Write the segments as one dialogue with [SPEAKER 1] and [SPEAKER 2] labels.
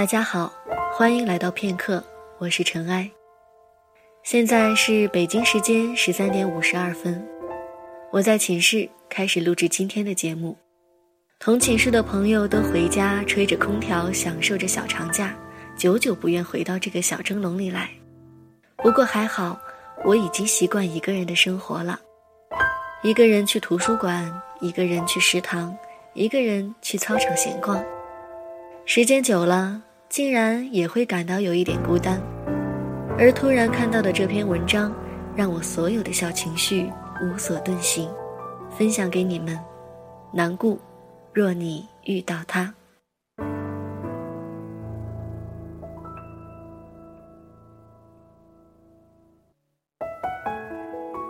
[SPEAKER 1] 大家好，欢迎来到片刻，我是尘埃。现在是北京时间十三点五十二分，我在寝室开始录制今天的节目。同寝室的朋友都回家吹着空调，享受着小长假，久久不愿回到这个小蒸笼里来。不过还好，我已经习惯一个人的生活了。一个人去图书馆，一个人去食堂，一个人去操场闲逛。时间久了，竟然也会感到有一点孤单。而突然看到的这篇文章，让我所有的小情绪无所遁形，分享给你们。难过，若你遇到他，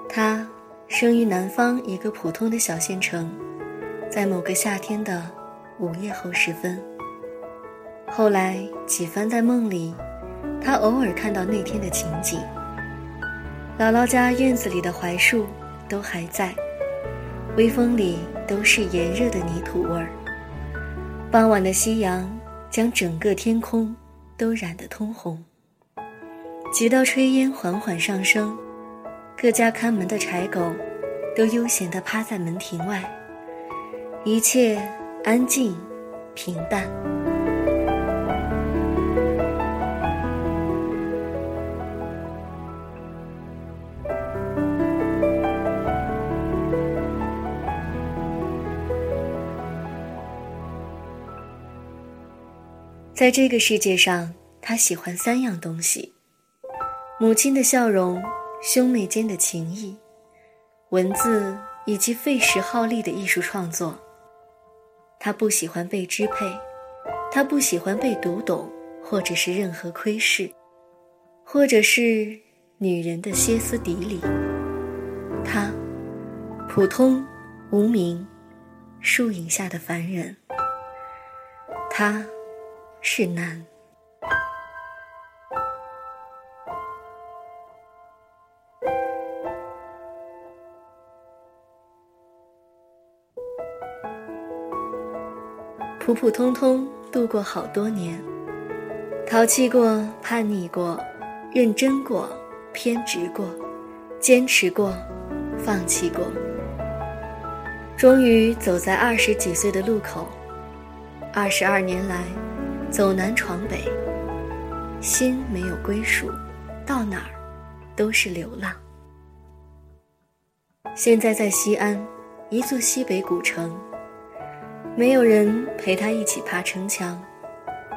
[SPEAKER 1] 他生于南方一个普通的小县城，在某个夏天的午夜后时分。后来几番在梦里，他偶尔看到那天的情景。姥姥家院子里的槐树都还在，微风里都是炎热的泥土味儿。傍晚的夕阳将整个天空都染得通红。几道炊烟缓缓上升，各家看门的柴狗都悠闲地趴在门庭外，一切安静平淡。在这个世界上，他喜欢三样东西：母亲的笑容、兄妹间的情谊、文字以及费时耗力的艺术创作。他不喜欢被支配，他不喜欢被读懂，或者是任何窥视，或者是女人的歇斯底里。他，普通、无名、树影下的凡人。他。是难。普普通通度过好多年，淘气过，叛逆过，认真过，偏执过，坚持过，放弃过，终于走在二十几岁的路口，二十二年来。走南闯北，心没有归属，到哪儿都是流浪。现在在西安，一座西北古城，没有人陪他一起爬城墙，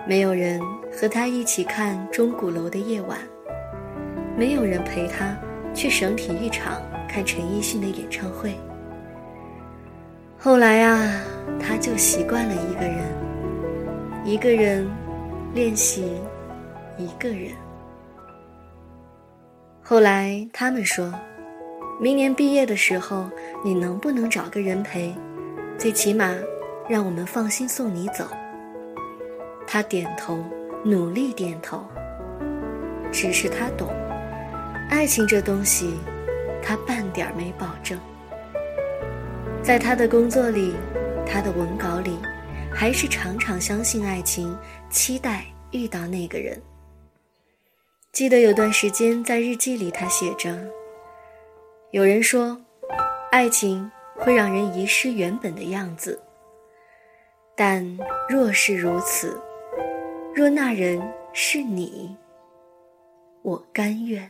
[SPEAKER 1] 没有人和他一起看钟鼓楼的夜晚，没有人陪他去省体育场看陈奕迅的演唱会。后来啊，他就习惯了一个人。一个人练习，一个人。后来他们说，明年毕业的时候，你能不能找个人陪？最起码让我们放心送你走。他点头，努力点头。只是他懂，爱情这东西，他半点没保证。在他的工作里，他的文稿里。还是常常相信爱情，期待遇到那个人。记得有段时间在日记里，他写着：“有人说，爱情会让人遗失原本的样子，但若是如此，若那人是你，我甘愿。”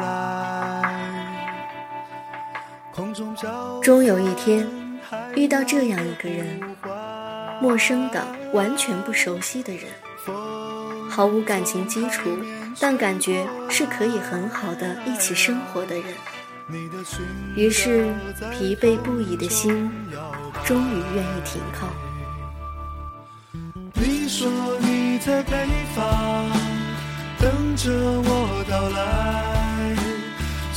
[SPEAKER 1] 终有一天，遇到这样一个人，陌生的、完全不熟悉的人，毫无感情基础，但感觉是可以很好的一起生活的人。于是，疲惫不已的心终于愿意停靠。
[SPEAKER 2] 你说你在北方等着我到来，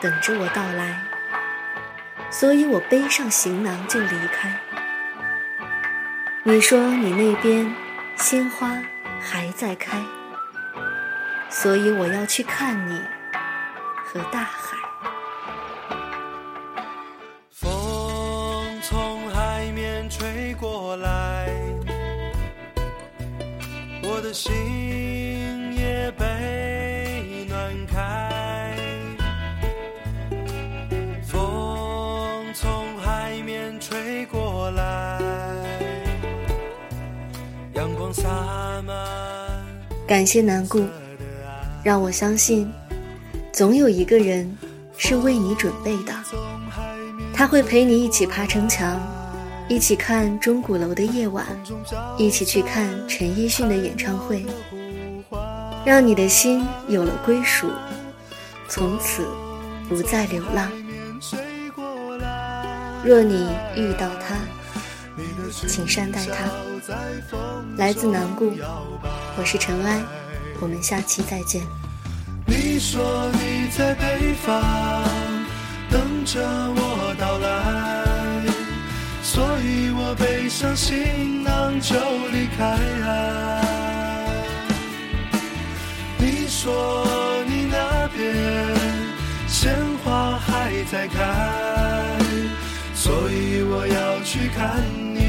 [SPEAKER 1] 等着我到来，所以我背上行囊就离开。你说你那边鲜花还在开，所以我要去看你和大海。
[SPEAKER 2] 风从海面吹过来，我的心
[SPEAKER 1] 感谢南顾，让我相信，总有一个人是为你准备的。他会陪你一起爬城墙，一起看钟鼓楼的夜晚，一起去看陈奕迅的演唱会，让你的心有了归属，从此不再流浪。若你遇到他，请善待他。来自南顾，我是尘埃，我们下期再见。
[SPEAKER 2] 你说你在北方等着我到来，所以我背上行囊就离开。你说你那边鲜花还在开，所以我要去看你。